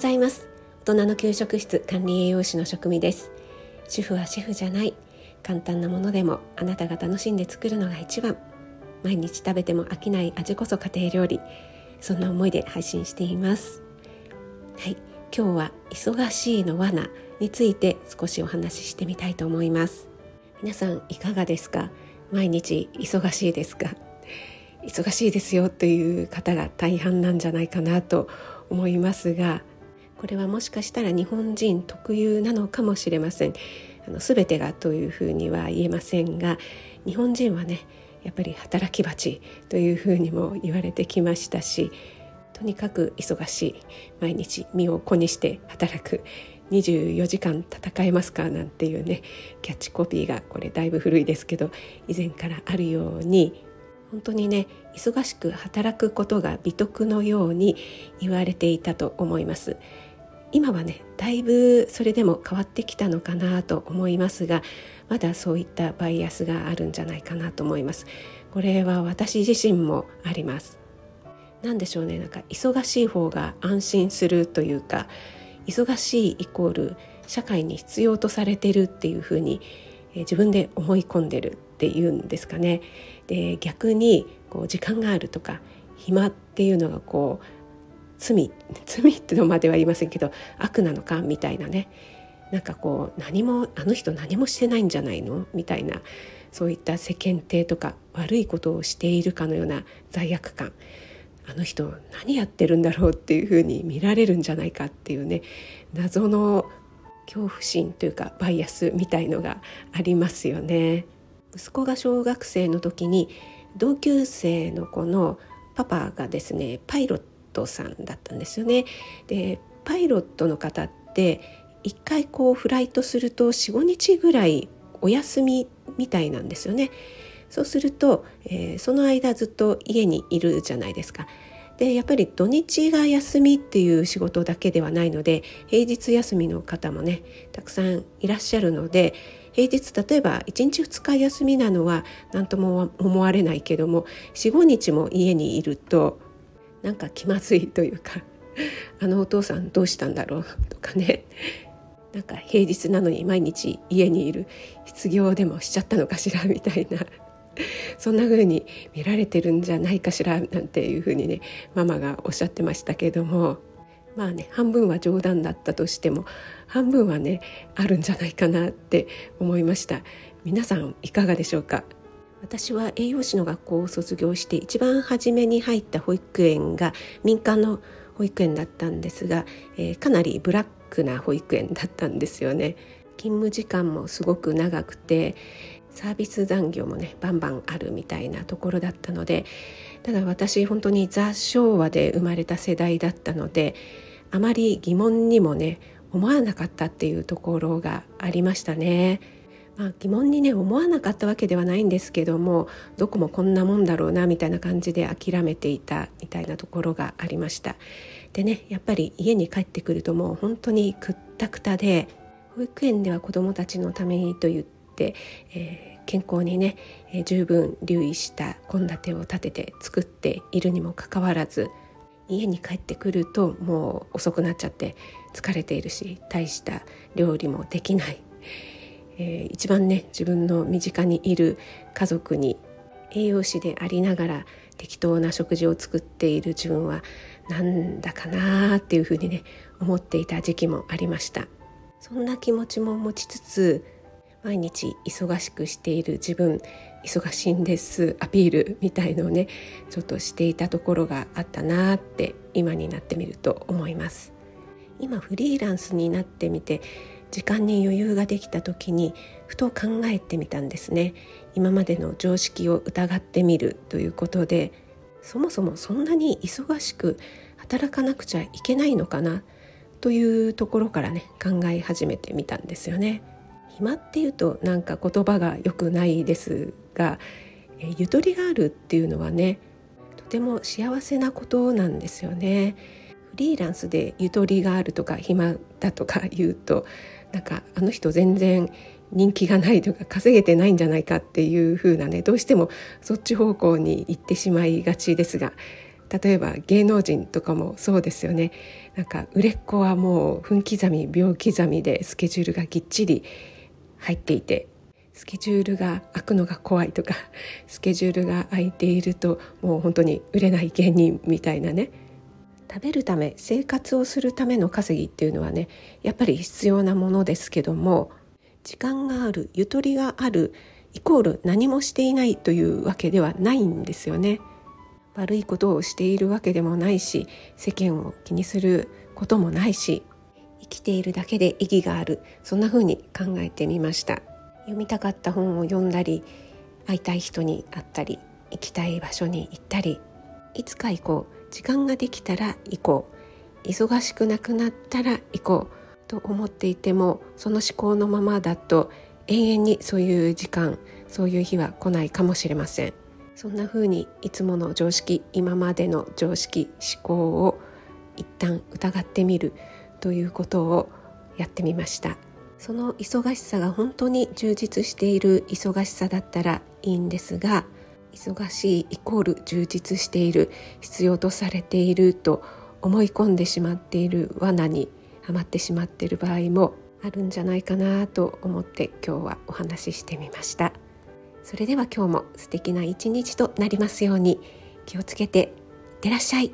ございます。大人の給食室管理栄養士の職味です。主婦はシェフじゃない。簡単なものでもあなたが楽しんで作るのが一番。毎日食べても飽きない味こそ家庭料理。そんな思いで配信しています。はい。今日は忙しいの罠について少しお話ししてみたいと思います。皆さんいかがですか？毎日忙しいですか？忙しいですよという方が大半なんじゃないかなと思いますがこれはもしかしたら日本人特有なのかもしれません。あの全てがというふうには言えませんが日本人はねやっぱり働き蜂というふうにも言われてきましたしとにかく忙しい。毎日身を粉にして働く。24時間戦えますかなんていうねキャッチコピーがこれだいぶ古いですけど以前からあるように本当にね忙しく働くことが美徳のように言われていたと思います。今はねだいぶそれでも変わってきたのかなと思いますがまだそういったバイアスがあるんじゃないかなと思います。これは私自身もあります。何でしょうねなんか忙しい方が安心するというか忙しいイコール社会に必要とされてるっていうふうに自分で思い込んでるっていうんですかね。で逆にこう時間があるとか暇っていうのがこう罪罪ってのまでは言いませんけど悪なのかみたいなね。なんかこう何もあの人何もしてないんじゃないの？みたいなそういった世間体とか悪いことをしているかのような罪悪感。あの人何やってるんだろうっていうふうに見られるんじゃないかっていうね謎の恐怖心というかバイアスみたいのがありますよね。息子が小学生の時に同級生の子のパパがですねパイロットトさんだったんですよね。でパイロットの方って一回こうフライトすると45日ぐらいお休みみたいなんですよね。そうすると、えー、その間ずっと家にいるじゃないですか。でやっぱり土日が休みっていう仕事だけではないので平日休みの方もねたくさんいらっしゃるので平日例えば1日2日休みなのは何とも思われないけども45日も家にいるとなんか気まずいというか あのお父さんどうしたんだろう とかね。なんか平日なのに毎日家にいる失業でもしちゃったのかしら みたいな。そんな風に見られてるんじゃないかしらなんていう風にねママがおっしゃってましたけども。まあね半分は冗談だったとしても半分はねあるんじゃないかなって思いました。皆さんいかがでしょうか？私は栄養士の学校を卒業して一番初めに入った保育園が民間の保育園だったんですが、えー、かなりブラックな保育園だったんですよね勤務時間もすごく長くてサービス残業もねバンバンあるみたいなところだったのでただ私本当にザ昭和で生まれた世代だったのであまり疑問にもね思わなかったっていうところがありましたね。まあ、疑問にね思わなかったわけではないんですけどもどこもこんなもんだろうなみたいな感じで諦めていたみたいなところがありました。でねやっぱり家に帰ってくるともう本当にくったくたで保育園では子どもたちのためにと言って、えー、健康にね、えー、十分留意した献立を立てて作っているにもかかわらず家に帰ってくるともう遅くなっちゃって疲れているし大した料理もできない、えー、一番ね自分の身近にいる家族に栄養士でありながら適当な食事を作っている自分はなんだかなっていうふうにね思っていた時期もありました。そんな気持ちも持ちつつ毎日忙しくしている自分忙しいんですアピールみたいのをねちょっとしていたところがあったなって今になってみると思います。今フリーランスになってみて時間に余裕ができた時にふと考えてみたんですね今までの常識を疑ってみるということでそもそもそんなに忙しく働かなくちゃいけないのかなというところからね考え始めてみたんですよね暇っていうとなんか言葉が良くないですが、ゆとりがあるっていうのはねとても幸せなことなんですよね。フリーランスでゆとりがあるとか暇だとか言うとなんかあの人全然人気がないとか稼げてないんじゃないかっていう風なねどうしてもそっち方向に行ってしまいがちですが例えば芸能人とかもそうですよね。なんか売れっ子はもう分刻み秒刻みでスケジュールがぎっちり入っていてスケジュールが開くのが怖いとかスケジュールが空いているともう本当に売れない芸人みたいなね。食べるため生活をするための稼ぎっていうのはねやっぱり必要なものですけども時間があるゆとりがあるイコール何もしていないというわけではないんですよね。悪いことをしているわけでもないし世間を気にすることもないし生きているだけで意義があるそんな風に考えてみました読みたかった本を読んだり会いたい人に会ったり行きたい場所に行ったりいつか行こう時間ができたら行こう。忙しくなくなったら行こう。と思っていてもその思考のままだと永遠にそういう時間そういう日は来ないかもしれません。そんな風にいつもの常識今までの常識思考を一旦疑ってみるということをやってみました。その忙しさが本当に充実している忙しさだったらいいんですが忙しいイコール充実している必要とされていると思い込んでしまっている罠にはまってしまっている場合もあるんじゃないかなと思って今日はお話ししてみました。それでは今日も素敵な一日となりますように気をつけていってらっしゃい